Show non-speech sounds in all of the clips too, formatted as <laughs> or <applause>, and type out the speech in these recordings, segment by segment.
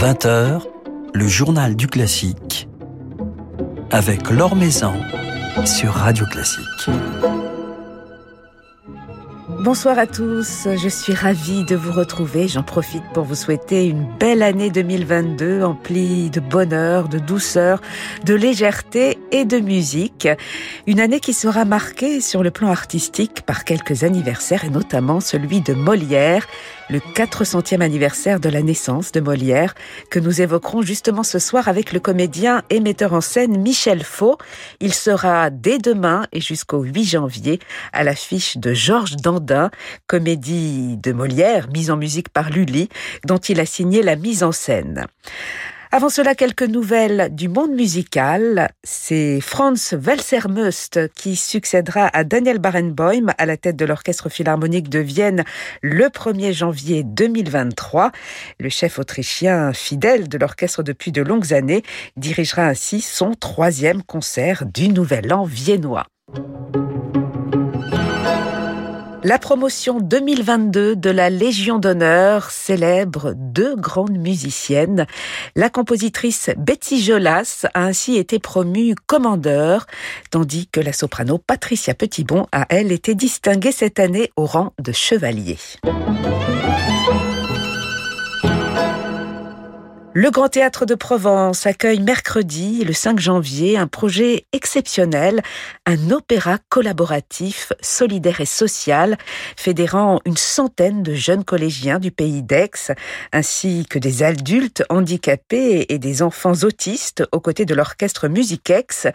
20h, le journal du classique avec Laure Maison sur Radio Classique. Bonsoir à tous, je suis ravie de vous retrouver. J'en profite pour vous souhaiter une belle année 2022 emplie de bonheur, de douceur, de légèreté et de musique. Une année qui sera marquée sur le plan artistique par quelques anniversaires et notamment celui de Molière, le 400e anniversaire de la naissance de Molière que nous évoquerons justement ce soir avec le comédien et metteur en scène Michel Faux. Il sera dès demain et jusqu'au 8 janvier à l'affiche de Georges Dandin, comédie de Molière mise en musique par Lully dont il a signé la mise en scène. Avant cela, quelques nouvelles du monde musical. C'est Franz Welser-Möst qui succédera à Daniel Barenboim à la tête de l'Orchestre Philharmonique de Vienne le 1er janvier 2023. Le chef autrichien fidèle de l'orchestre depuis de longues années dirigera ainsi son troisième concert du Nouvel An viennois. La promotion 2022 de la Légion d'honneur célèbre deux grandes musiciennes. La compositrice Betsy Jolas a ainsi été promue commandeur, tandis que la soprano Patricia Petitbon a, elle, été distinguée cette année au rang de chevalier. Le Grand Théâtre de Provence accueille mercredi, le 5 janvier, un projet exceptionnel, un opéra collaboratif, solidaire et social, fédérant une centaine de jeunes collégiens du pays d'Aix, ainsi que des adultes handicapés et des enfants autistes aux côtés de l'orchestre Musiquex,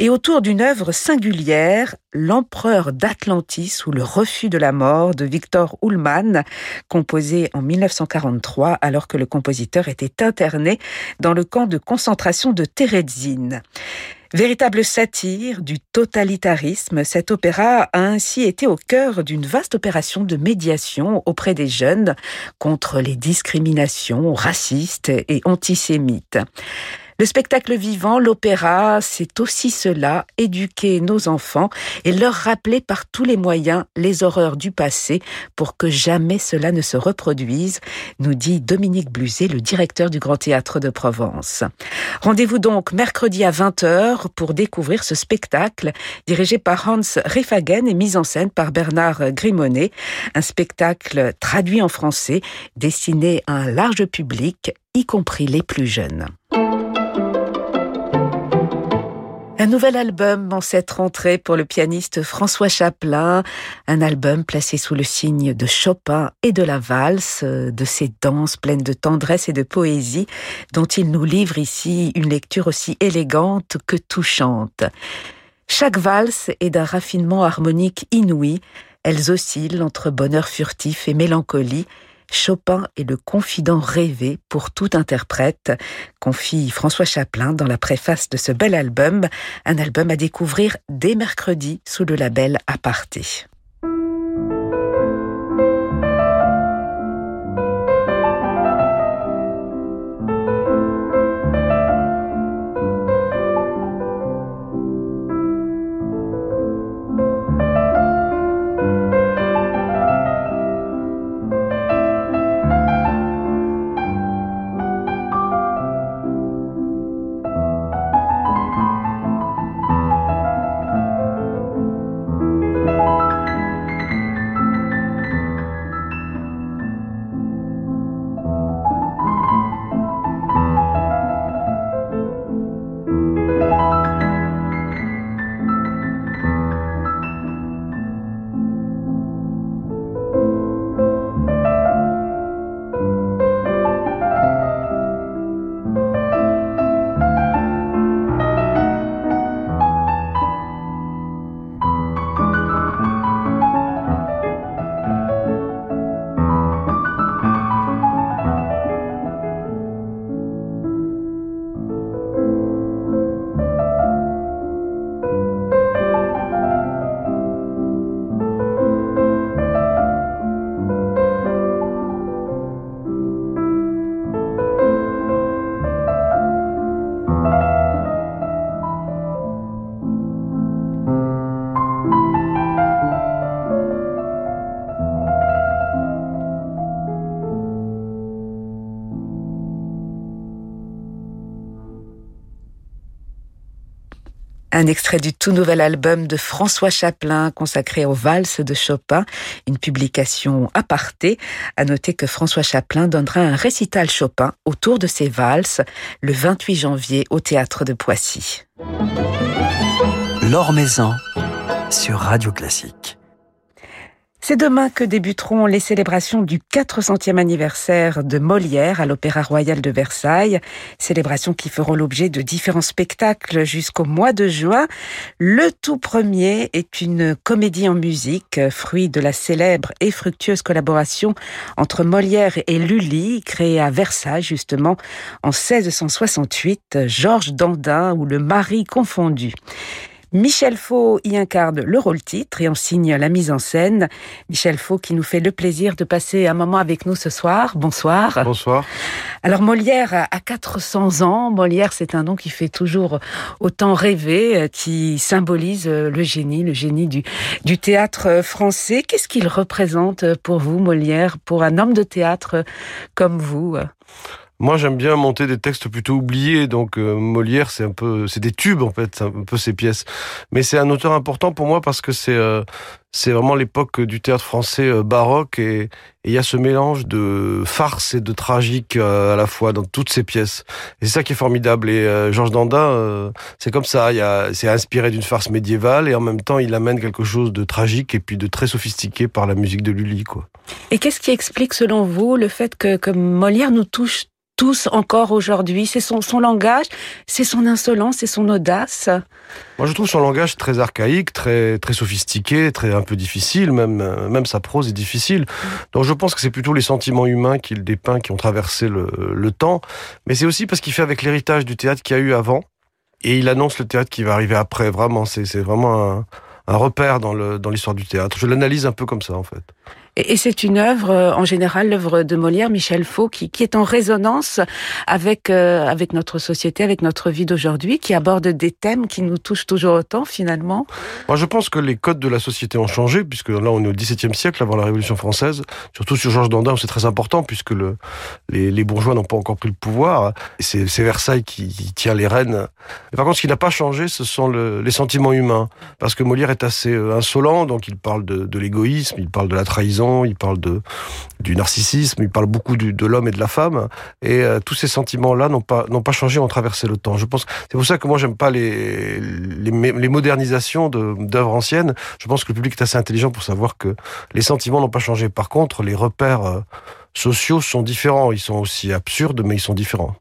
et autour d'une œuvre singulière, L'Empereur d'Atlantis ou le refus de la mort de Victor Ullmann, composé en 1943 alors que le compositeur était interné dans le camp de concentration de Terezin. Véritable satire du totalitarisme, cet opéra a ainsi été au cœur d'une vaste opération de médiation auprès des jeunes contre les discriminations racistes et antisémites. Le spectacle vivant, l'opéra, c'est aussi cela, éduquer nos enfants et leur rappeler par tous les moyens les horreurs du passé pour que jamais cela ne se reproduise, nous dit Dominique Bluzet, le directeur du Grand Théâtre de Provence. Rendez-vous donc mercredi à 20h pour découvrir ce spectacle dirigé par Hans Riffagen et mis en scène par Bernard Grimonnet, un spectacle traduit en français destiné à un large public, y compris les plus jeunes. Un nouvel album en cette rentrée pour le pianiste François Chaplin, un album placé sous le signe de Chopin et de la valse, de ces danses pleines de tendresse et de poésie dont il nous livre ici une lecture aussi élégante que touchante. Chaque valse est d'un raffinement harmonique inouï, elles oscillent entre bonheur furtif et mélancolie, Chopin est le confident rêvé pour tout interprète, confie François Chaplin dans la préface de ce bel album, un album à découvrir dès mercredi sous le label Aparté. Un extrait du tout nouvel album de François Chaplin consacré aux valses de Chopin, une publication aparté. À noter que François Chaplin donnera un récital Chopin autour de ses valses le 28 janvier au théâtre de Poissy. L'Or Maison sur Radio Classique. C'est demain que débuteront les célébrations du 400e anniversaire de Molière à l'Opéra Royal de Versailles. Célébrations qui feront l'objet de différents spectacles jusqu'au mois de juin. Le tout premier est une comédie en musique, fruit de la célèbre et fructueuse collaboration entre Molière et Lully, créée à Versailles justement en 1668, Georges Dandin ou le mari confondu. Michel Faux y incarne le rôle-titre et en signe la mise en scène. Michel Faux qui nous fait le plaisir de passer un moment avec nous ce soir. Bonsoir. Bonsoir. Alors Molière a 400 ans. Molière, c'est un nom qui fait toujours autant rêver, euh, qui symbolise euh, le génie, le génie du, du théâtre français. Qu'est-ce qu'il représente pour vous, Molière, pour un homme de théâtre comme vous moi, j'aime bien monter des textes plutôt oubliés, donc euh, Molière, c'est un peu, c'est des tubes en fait, un peu ces pièces. Mais c'est un auteur important pour moi parce que c'est euh, c'est vraiment l'époque du théâtre français euh, baroque et il y a ce mélange de farce et de tragique à la fois dans toutes ces pièces. Et c'est ça qui est formidable. Et Georges Dandin, c'est comme ça. Il y a, c'est inspiré d'une farce médiévale et en même temps, il amène quelque chose de tragique et puis de très sophistiqué par la musique de Lully, quoi. Et qu'est-ce qui explique, selon vous, le fait que, que Molière nous touche tous encore aujourd'hui. C'est son, son langage, c'est son insolence, c'est son audace. Moi, je trouve son langage très archaïque, très très sophistiqué, très un peu difficile. Même même sa prose est difficile. Donc, je pense que c'est plutôt les sentiments humains qu'il dépeint qui ont traversé le, le temps. Mais c'est aussi parce qu'il fait avec l'héritage du théâtre qu'il y a eu avant, et il annonce le théâtre qui va arriver après. Vraiment, c'est vraiment un, repère dans le dans l'histoire du théâtre. Je l'analyse un peu comme ça, en fait. Et, c'est une œuvre, euh, en général, l'œuvre de Molière, Michel Faux, qui, est en résonance avec euh, avec notre société, avec notre vie d'aujourd'hui, qui aborde des thèmes qui nous touchent toujours autant, finalement. Moi, je pense que les codes de la société ont changé, puisque là, on est au XVIIe siècle, avant la Révolution française. Surtout sur Georges Dandin, c'est très important, puisque le, les, bourgeois n'ont pas encore pris le pouvoir. C'est Versailles qui, tient les rênes. Par contre, ce qui n'a pas changé, ce sont le, les sentiments humains. Parce que Molière est assez euh, insolent, donc il parle de l'égoïsme, il parle de la trahison il parle de, du narcissisme, il parle beaucoup de l'homme et de la femme. Et euh, tous ces sentiments-là n'ont pas, n'ont pas changé, ont traversé le temps. Je pense, c'est pour ça que moi j'aime pas les, les, les modernisations d'œuvres anciennes. Je pense que le public est assez intelligent pour savoir que les sentiments n'ont pas changé. Par contre, les repères euh, sociaux sont différents. Ils sont aussi absurdes, mais ils sont différents.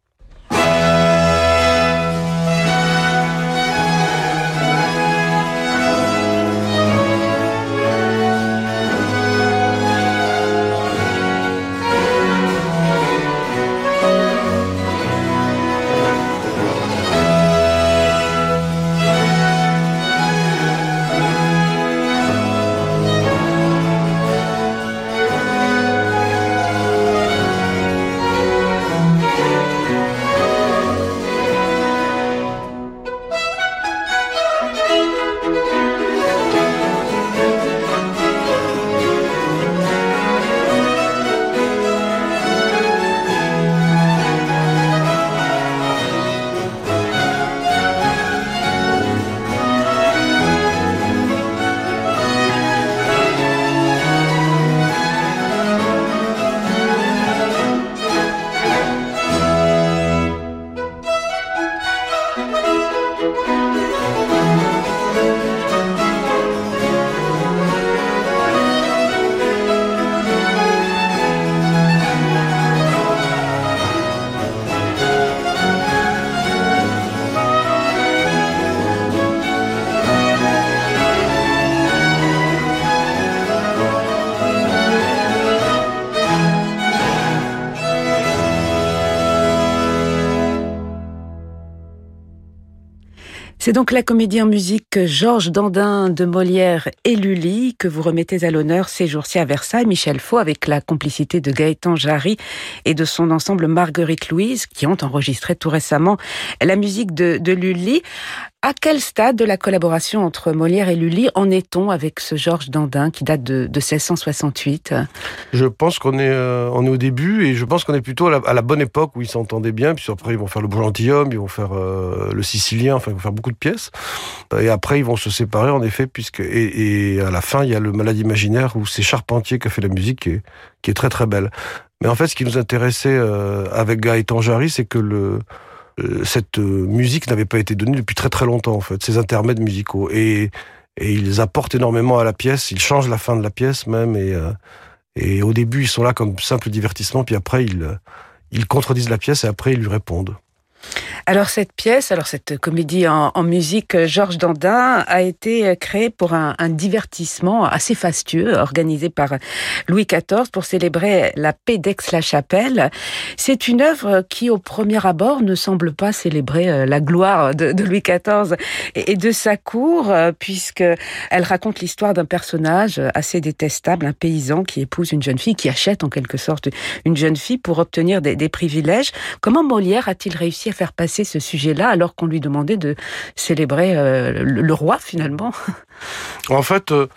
C'est donc la comédie en musique Georges Dandin de Molière et Lully que vous remettez à l'honneur ces jours-ci à Versailles, Michel Faux, avec la complicité de Gaëtan Jarry et de son ensemble Marguerite Louise, qui ont enregistré tout récemment la musique de, de Lully. À quel stade de la collaboration entre Molière et Lully en est-on avec ce Georges Dandin qui date de, 1668 Je pense qu'on est, euh, on est au début et je pense qu'on est plutôt à la, bonne époque où ils s'entendaient bien. Puis après, ils vont faire le Beau Gentilhomme, ils vont faire euh, le Sicilien, enfin, ils vont faire beaucoup de pièces. Et après, ils vont se séparer en effet, puisque et, à la fin, il y a le Malade imaginaire où c'est Charpentier qui a fait la musique qui est, qui est très très belle. Mais en fait, ce qui nous intéressait euh, avec Gaëtan Jarry, c'est que le cette euh, musique n'avait pas été donnée depuis très très longtemps en fait, ces intermèdes musicaux et, et ils apportent énormément à la pièce, ils changent la fin de la pièce même et euh, et au début ils sont là comme simple divertissement puis après ils ils contredisent la pièce et après ils lui répondent. Alors cette pièce, alors cette comédie en, musique Georges Dandin a été créée pour un, divertissement assez fastueux organisé par Louis XIV pour célébrer la paix d'Aix-la-Chapelle. C'est une œuvre qui au premier abord ne semble pas célébrer euh, la gloire de, Louis XIV et, de sa cour euh, puisque elle raconte l'histoire d'un personnage assez détestable, un paysan qui épouse une jeune fille, qui achète en quelque sorte une jeune fille pour obtenir des, des privilèges. Comment Molière a-t-il réussi faire passer ce sujet-là alors qu'on lui demandait de célébrer euh, le, roi finalement. En fait, euh,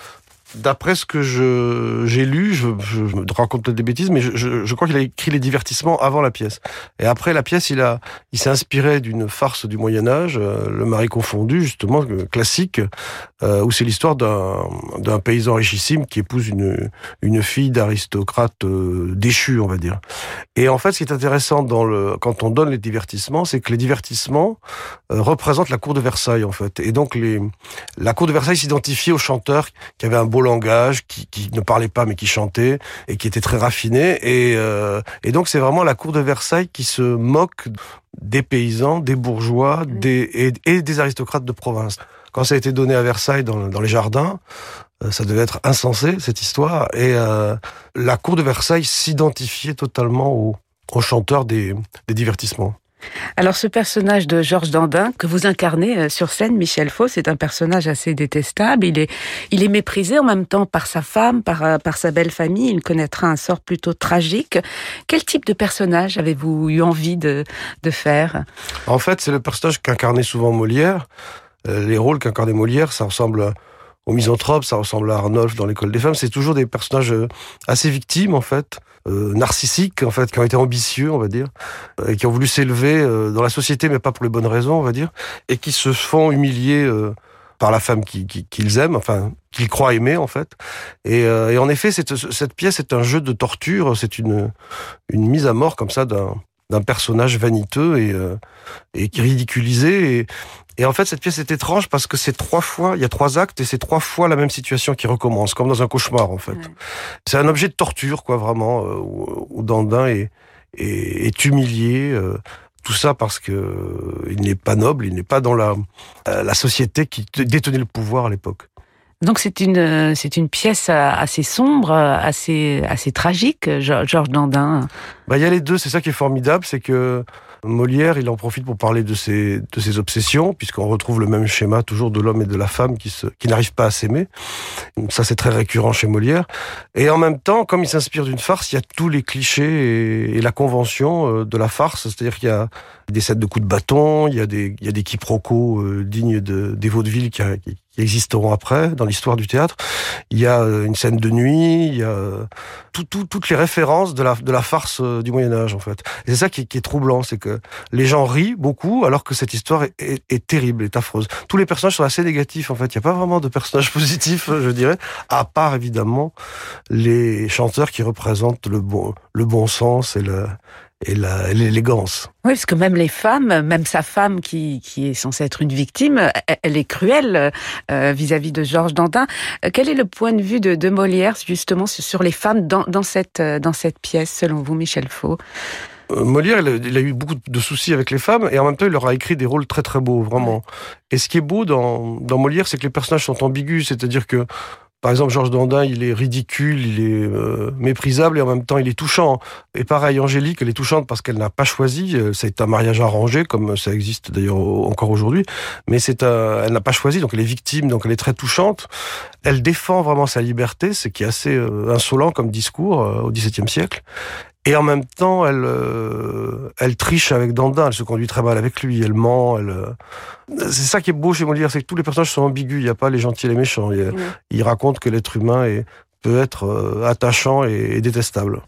D'après ce que j'ai lu, je, je, je, raconte peut-être des bêtises, mais je, je crois qu'il a écrit les divertissements avant la pièce. Et après la pièce, il a, il s'est inspiré d'une farce du Moyen Âge, euh, le mari confondu, justement euh, classique, euh, où c'est l'histoire d'un paysan richissime qui épouse une une fille d'aristocrate euh, on va dire. Et en fait, ce qui est intéressant dans le quand on donne les divertissements, c'est que les divertissements représentent la cour de Versailles, en fait. Et donc les la cour de Versailles s'identifiait aux chanteurs qui avaient un beau langage, qui, qui, ne parlait pas mais qui chantait et qui était très raffiné. Et, euh, et donc c'est vraiment la cour de Versailles qui se moque des paysans, des bourgeois, des, et, des aristocrates de province. Quand ça a été donné à Versailles dans, dans les jardins, euh, ça devait être insensé cette histoire. Et euh, la cour de Versailles s'identifiait totalement aux, aux chanteurs des, des divertissements. Alors ce personnage de Georges Dandin que vous incarnez euh, sur scène, Michel Faux, c'est un personnage assez détestable. Il est, il est méprisé en même temps par sa femme, par, euh, par sa belle famille. Il connaîtra un sort plutôt tragique. Quel type de personnage avez-vous eu envie de, de faire? En fait, c'est le personnage qu'incarnait souvent Molière. Euh, les rôles qu'incarnait Molière, ça ressemble aux misanthropes, ça ressemble à Arnolphe dans l'école des femmes. C'est toujours des personnages assez victimes en fait euh, narcissiques, en fait, qui ont été ambitieux, on va dire, euh, et qui ont voulu s'élever euh, dans la société, mais pas pour les bonnes raisons, on va dire, et qui se font humilier euh, par la femme qu'ils qui, aiment, enfin, qu'ils croient aimer, en fait. Et, et en effet, cette, cette pièce est un jeu de torture, c'est une, une mise à mort comme ça d'un d'un personnage vaniteux et, et qui ridiculisé. Et, et en fait, cette pièce est étrange parce que c'est trois fois, il y a trois actes et c'est trois fois la même situation qui recommence, comme dans un cauchemar en fait. C'est un objet de torture, quoi, vraiment, euh, où, Dandin est, est, humilié. Euh, tout ça parce que euh, il n'est pas noble, il n'est pas dans la, la société qui détenait le pouvoir à l'époque. Donc c'est une c'est une pièce assez sombre, assez assez tragique, Georges Dandin. Bah il y a les deux, c'est ça qui est formidable, c'est que Molière, il en profite pour parler de ses, de ses obsessions, puisqu'on retrouve le même schéma toujours de l'homme et de la femme qui, se, qui n'arrivent pas à s'aimer. Ça, c'est très récurrent chez Molière. Et en même temps, comme il s'inspire d'une farce, il y a tous les clichés et, la convention euh, de la farce. C'est-à-dire qu'il y a des scènes de coups de bâton, il y a des, il y a des quiproquos euh, dignes de, des vaudevilles qui, qui, existeront après dans l'histoire du théâtre. Il y a euh, une scène de nuit, il y a euh, tout, tout, toutes les références de la, de la farce euh, du Moyen Âge en fait. C'est ça qui, est troublant, c'est que les gens rient beaucoup alors que cette histoire est, terrible, est affreuse. Tous les personnages sont assez négatifs en fait. Il n'y a pas vraiment de personnages <laughs> positifs, je dirais, à part évidemment les chanteurs qui représentent le bon, le bon sens et le, et l'élégance. Oui, parce que même les femmes, même sa femme qui, qui est censée être une victime, elle est cruelle euh, vis-à-vis de Georges Dantin. Euh, quel est le point de vue de, de Molière justement sur les femmes dans, dans, cette, euh, dans cette pièce, selon vous, Michel Faux? Molière, il a, eu beaucoup de soucis avec les femmes et en même temps, il leur a écrit des rôles très très beaux, vraiment. Et ce qui est beau dans, dans Molière, c'est que les personnages sont ambigus, c'est-à-dire que par exemple, Georges Dandin, il est ridicule, il est euh, méprisable et en même temps il est touchant. Et pareil, Angélique, elle est touchante parce qu'elle n'a pas choisi. Euh, c'est un mariage arrangé, comme ça existe d'ailleurs encore aujourd'hui. Mais c'est un, elle n'a pas choisi, donc elle est victime, donc elle est très touchante. Elle défend vraiment sa liberté, ce qui est assez euh, insolent comme discours au XVIIe siècle. Et en même temps, elle, euh, elle triche avec Dandin, elle se conduit très mal avec lui, elle ment, elle... Euh, c'est ça qui est beau chez Molière, c'est que tous les personnages sont ambigus, il n'y a pas les gentils et les méchants. Il, il raconte que l'être humain est, peut être euh, attachant et détestable.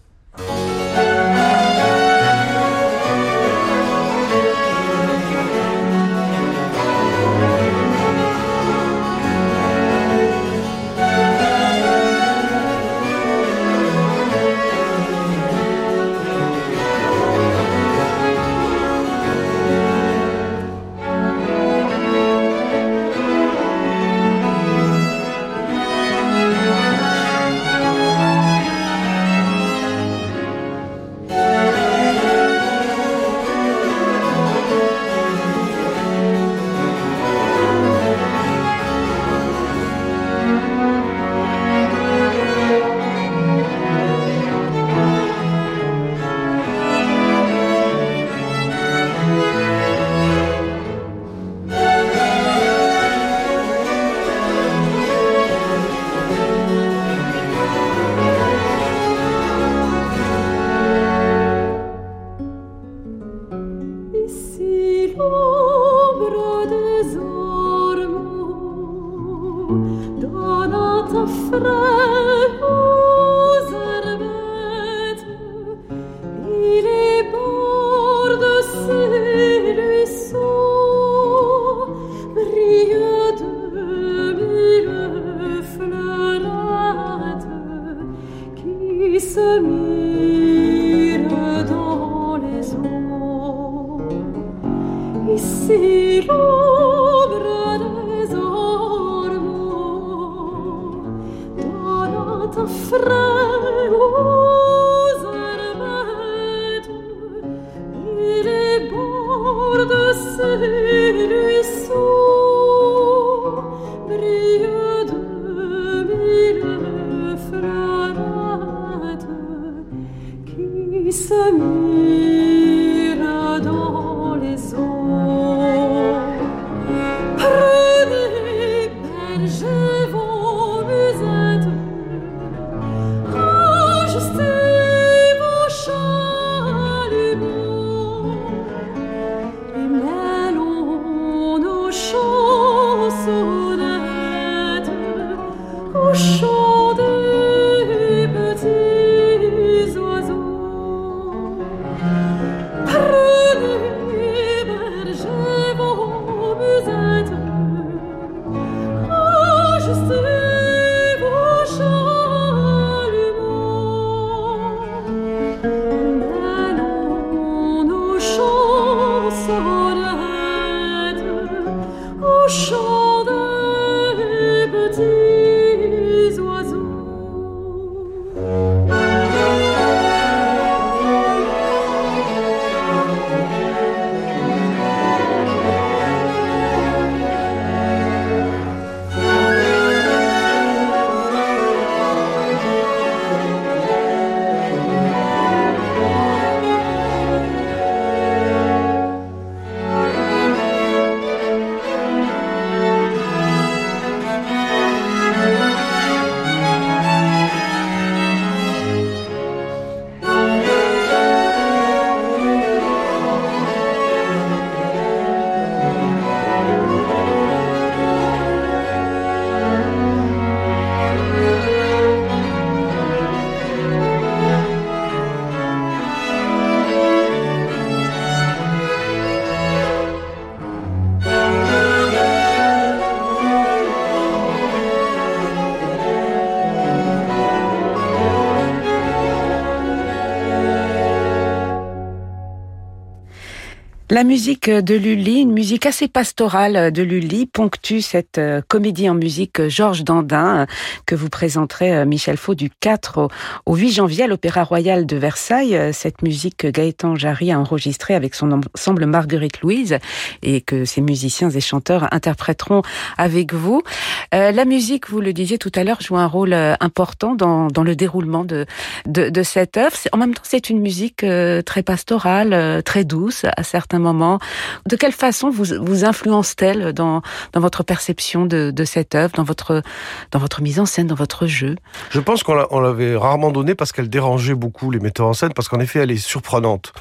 La musique de Lully, une musique assez pastorale de Lully, ponctue cette euh, comédie en musique euh, Georges Dandin euh, que vous présenterez Michel Faux du 4 au 8 janvier à l'Opéra Royal de Versailles. Cette musique Gaëtan Jarry a enregistrée avec son ensemble Marguerite Louise et que ses musiciens et chanteurs interpréteront avec vous. la musique, vous le disiez tout à l'heure, joue un rôle important dans, le déroulement de cette œuvre. En même temps, c'est une musique très pastorale, très douce à certains moment. De quelle façon vous, vous influence-t-elle dans, dans votre perception de, cette œuvre, dans votre, dans votre mise en scène, dans votre jeu? Je pense qu'on l'avait rarement donnée parce qu'elle dérangeait beaucoup les metteurs en scène, parce qu'en effet, elle est surprenante.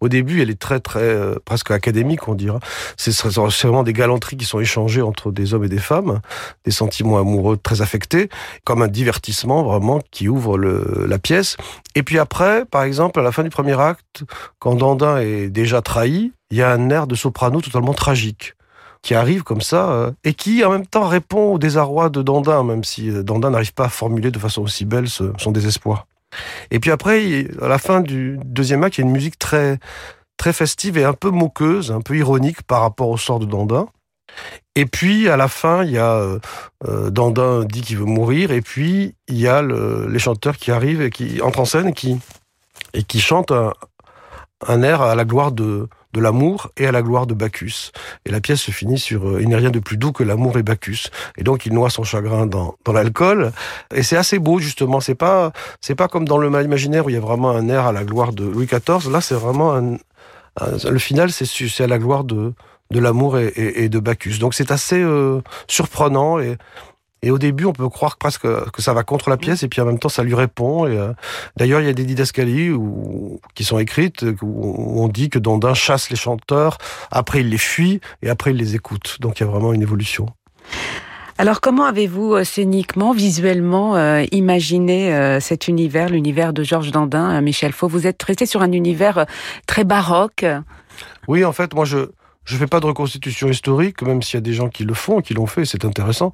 Au début, elle est très, très, euh, presque académique, on dira. C'est vraiment des galanteries qui sont échangées entre des hommes et des femmes, des sentiments amoureux très affectés, comme un divertissement vraiment qui ouvre la pièce. Et puis après, par exemple, à la fin du premier acte, quand Dandin est déjà trahi, il y a un air de soprano totalement tragique qui arrive comme ça euh, et qui en même temps répond au désarroi de Dandin, même si euh, Dandin n'arrive pas à formuler de façon aussi belle son désespoir. Et puis après, à la fin du deuxième acte, il y a une musique très très festive et un peu moqueuse, un peu ironique par rapport au sort de Dandin. Et puis à la fin, il y a euh, Dandin dit qu'il veut mourir, et puis il y a les chanteurs qui arrivent et qui entrent en scène et qui et qui chantent un, air à la gloire de de l'amour et à la gloire de Bacchus. Et la pièce se finit sur euh, Il n'est rien de plus doux que l'amour et Bacchus. Et donc il noie son chagrin dans, dans l'alcool. Et c'est assez beau justement. C'est pas c'est pas comme dans le mal imaginaire où il y a vraiment un air à la gloire de Louis XIV. Là c'est vraiment un, le final c'est à la gloire de de l'amour et, de Bacchus. Donc c'est assez euh, surprenant et, et au début, on peut croire presque que ça va contre la pièce, et puis en même temps, ça lui répond. Et euh, d'ailleurs, il y a des didascalies où, qui sont écrites où on dit que Dandin chasse les chanteurs, après il les fuit, et après il les écoute. Donc il y a vraiment une évolution. Alors comment avez-vous euh, scéniquement, visuellement imaginé cet univers, l'univers de Georges Dandin, Michel Faux? Vous êtes resté sur un univers très baroque. Oui, en fait, moi je je fais pas de reconstitution historique, même s'il y a des gens qui le font, qui l'ont fait, c'est intéressant.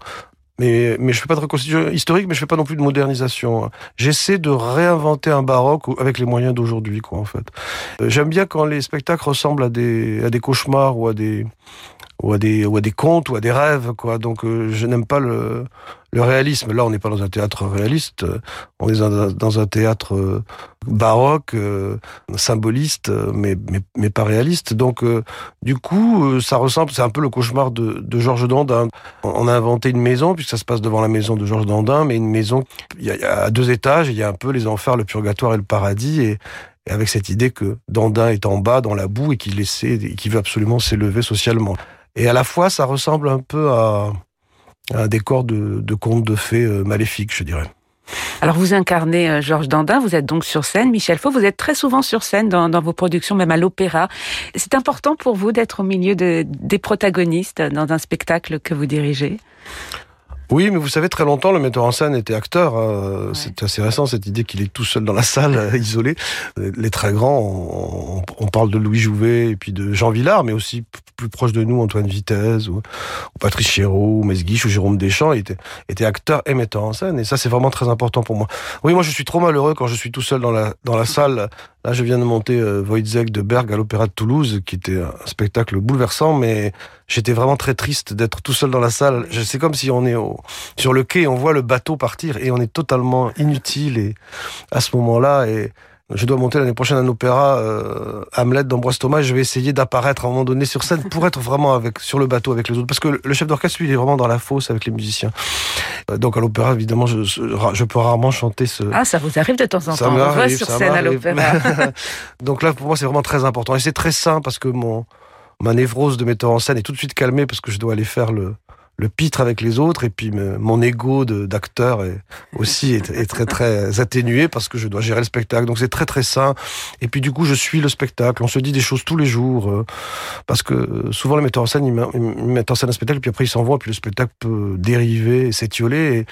Mais, mais je fais pas de reconstitution historique, mais je fais pas non plus de modernisation. J'essaie de réinventer un baroque avec les moyens d'aujourd'hui, quoi, en fait. Euh, j'aime bien quand les spectacles ressemblent à des, à des cauchemars ou à des, ou à des, ou à des contes ou à des rêves, quoi. Donc, euh, je n'aime pas le, le réalisme. Là, on n'est pas dans un théâtre réaliste, on est dans un, théâtre euh, baroque, euh, symboliste, mais, mais, mais, pas réaliste. Donc, euh, du coup, ça ressemble, c'est un peu le cauchemar de, de Georges Dandin. On a inventé une maison, puisque ça se passe devant la maison de Georges Dandin, mais une maison, il y, a, deux étages, il y a un peu les enfers, le purgatoire et le paradis, et, avec cette idée que Dandin est en bas, dans la boue, et qu'il et qu'il veut absolument s'élever socialement. Et à la fois, ça ressemble un peu à, un décor de, de contes de fées euh, maléfiques, je dirais. Alors vous incarnez euh, Georges Dandin, vous êtes donc sur scène, Michel Faux, vous êtes très souvent sur scène dans, vos productions, même à l'opéra. C'est important pour vous d'être au milieu de, des protagonistes dans un spectacle que vous dirigez? Oui, mais vous savez, très longtemps, le metteur en scène était acteur. Hein. C'est assez récent, cette idée qu'il est tout seul dans la salle, euh, isolé. Les très grands, on, parle de Louis Jouvet et puis de Jean Villard, mais aussi plus proche de nous, Antoine Vitesse, ou, Patrice Chéreau, ou Mesguich, ou Jérôme Deschamps, était, était acteur et metteur en scène. Et ça, c'est vraiment très important pour moi. Oui, moi, je suis trop malheureux quand je suis tout seul dans la, dans la salle. Là, je viens de monter euh, de Berg à l'Opéra de Toulouse, qui était un spectacle bouleversant, mais j'étais vraiment très triste d'être tout seul dans la salle. C'est comme si on est au, sur le quai, on voit le bateau partir et on est totalement inutile et à ce moment-là et je dois monter l'année prochaine un opéra euh, Hamlet d'Ambroise Thomas. Je vais essayer d'apparaître à un moment donné sur scène pour être vraiment avec sur le bateau avec les autres, parce que le chef d'orchestre lui il est vraiment dans la fosse avec les musiciens. Euh, donc à l'opéra évidemment je, je, peux rarement chanter ce. Ah ça vous arrive de temps en temps. on va sur scène à l'opéra. <laughs> donc là pour moi c'est vraiment très important et c'est très sain parce que mon ma névrose de metteur en scène est tout de suite calmée parce que je dois aller faire le le pitre avec les autres et puis mon ego d'acteur aussi est, très très atténué parce que je dois gérer le spectacle. Donc c'est très très sain. Et puis du coup je suis le spectacle. On se dit des choses tous les jours euh, parce que souvent les metteurs en scène ils, mettent en scène un spectacle puis après ils s'en vont puis le spectacle peut dériver s'étioler.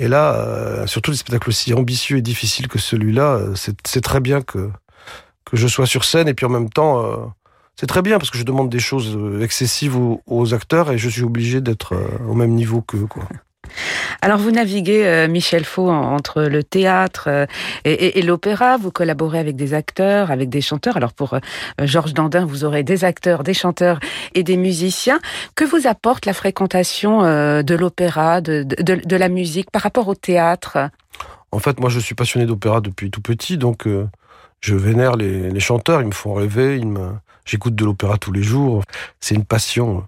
Et, là euh, surtout des spectacles aussi ambitieux et difficiles que celui-là euh, c'est très bien que que je sois sur scène. Et puis en même temps c'est très bien parce que je demande des choses euh, excessives aux, acteurs et je suis obligé d'être euh, au même niveau qu'eux. Quoi. <laughs> Alors vous naviguez, euh, Michel Faux, entre le théâtre et, l'opéra. Vous collaborez avec des acteurs, avec des chanteurs. Alors pour Georges Dandin, vous aurez des acteurs, des chanteurs et des musiciens. Que vous apporte la fréquentation de l'opéra, de, de, la musique par rapport au théâtre? En fait, moi je suis passionné d'opéra depuis tout petit, donc je vénère les, les, chanteurs. Ils me font rêver, ils me J'écoute de l'opéra tous les jours. C'est une passion.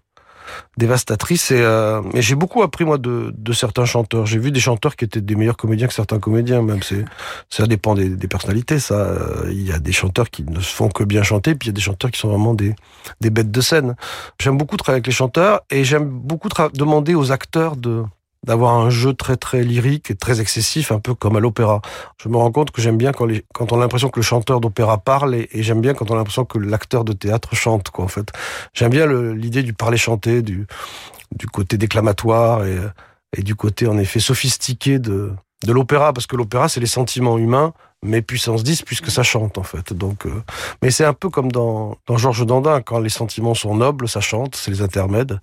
dévastatrice. Et, euh, mais j'ai beaucoup appris moi de, de certains chanteurs. J'ai vu des chanteurs qui étaient des meilleurs comédiens que certains comédiens. Même c'est ça dépend des, des personnalités. Ça, euh, il y a des chanteurs qui ne font que bien chanter, puis il y a des chanteurs qui sont vraiment des des bêtes de scène. J'aime beaucoup travailler avec les chanteurs et j'aime beaucoup demander aux acteurs de d'avoir un jeu très très lyrique et très excessif, un peu comme à l'opéra. Je me rends compte que j'aime bien quand, les, quand on a l'impression que le chanteur d'opéra parle et, j'aime bien quand on a l'impression que l'acteur de théâtre chante, quoi, en fait. J'aime bien l'idée du parler chanter, du, du côté déclamatoire et, et du côté, en effet, sophistiqué de, de l'opéra, parce que l'opéra, c'est les sentiments humains, mais puissance 10, puisque ça chante, en fait. Donc, euh, mais c'est un peu comme dans, dans Georges Dandin, quand les sentiments sont nobles, ça chante, c'est les intermèdes.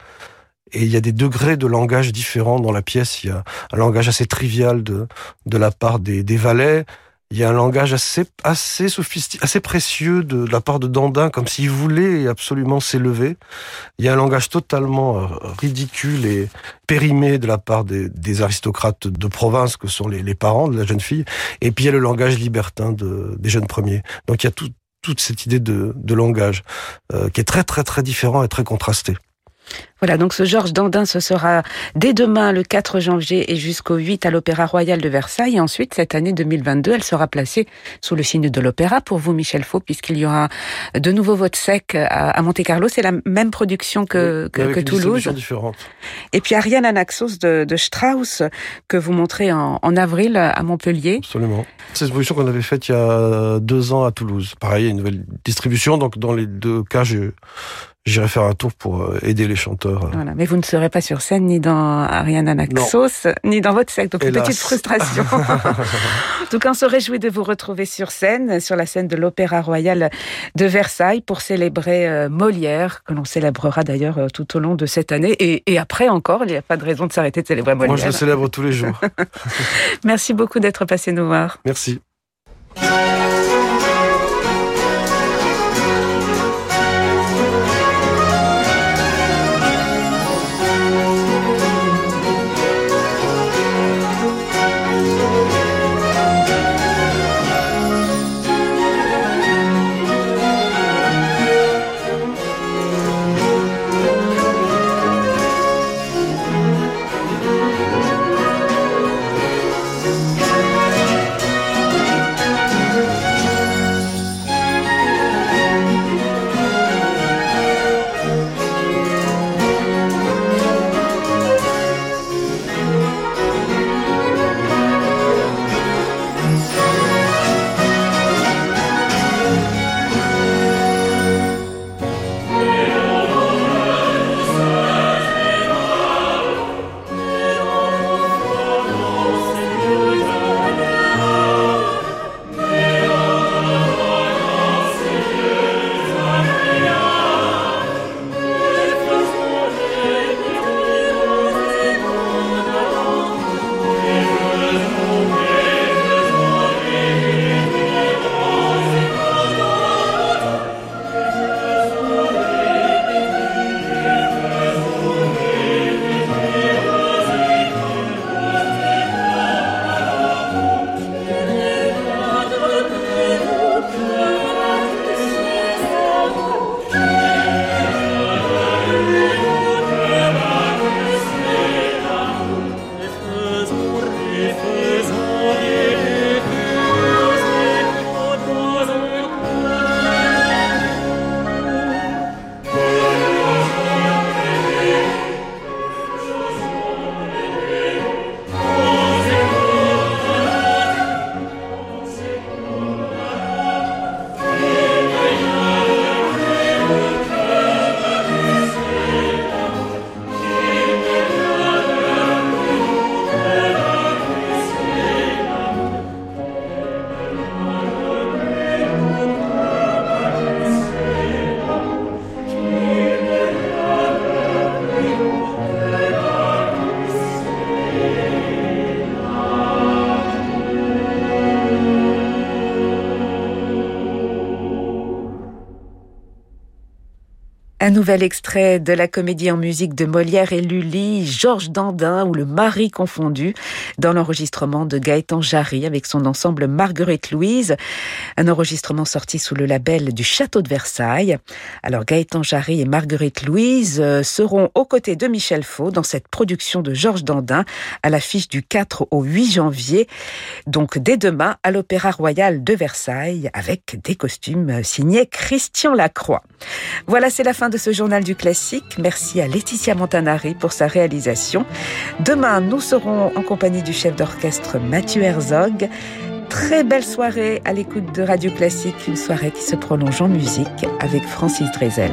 Et il y a des degrés de langage différents dans la pièce. Il y a un langage assez trivial de, de la part des, des valets. Il y a un langage assez, assez sophistiqué, assez précieux de, la part de Dandin, comme s'il voulait absolument s'élever. Il y a un langage totalement euh, ridicule et périmé de la part des, des aristocrates de province que sont les, les, parents de la jeune fille. Et puis il y a le langage libertin de, des jeunes premiers. Donc il y a tout, toute cette idée de, de langage euh, qui est très très très différent et très contrasté. Voilà, donc ce Georges Dandin, ce sera dès demain, le 4 janvier et jusqu'au 8 à l'Opéra Royal de Versailles. Et ensuite, cette année 2022, elle sera placée sous le signe de l'opéra pour vous, Michel Faux, puisqu'il y aura de nouveau Vote sec à, Monte-Carlo. C'est la même production que, que, Toulouse. Et puis Ariane Anaxos de, de, Strauss, que vous montrez en, en avril à Montpellier. Absolument. C'est une production qu'on avait faite il y a deux ans à Toulouse. Pareil, une nouvelle distribution. Donc, dans les deux cas, j'ai j'irai faire un tour pour euh, aider les chanteurs. Voilà, mais vous ne serez pas sur scène ni dans Ariane Naxos, ni dans votre secte, donc une petite frustration. <laughs> en tout cas, on se réjouit de vous retrouver sur scène, sur la scène de l'Opéra Royal de Versailles, pour célébrer euh, Molière, que l'on célébrera d'ailleurs euh, tout au long de cette année, et, et après encore, il n'y a pas de raison de s'arrêter de célébrer Molière. Moi, je le célèbre tous les jours. <laughs> Merci beaucoup d'être passé nous voir. Merci. Un nouvel extrait de la comédie en musique de Molière et Lully, Georges Dandin ou le mari confondu, dans l'enregistrement de Gaëtan Jarry avec son ensemble Marguerite Louise, un enregistrement sorti sous le label du Château de Versailles. Alors Gaëtan Jarry et Marguerite Louise euh, seront aux côtés de Michel Faux dans cette production de Georges Dandin à l'affiche du 4 au 8 janvier, donc dès demain à l'Opéra Royal de Versailles avec des costumes signés Christian Lacroix. Voilà, c'est la fin de ce journal du classique. Merci à Laetitia Montanari pour sa réalisation. Demain, nous serons en compagnie du chef d'orchestre Mathieu Herzog. Très belle soirée à l'écoute de Radio Classique, une soirée qui se prolonge en musique avec Francis Drezel.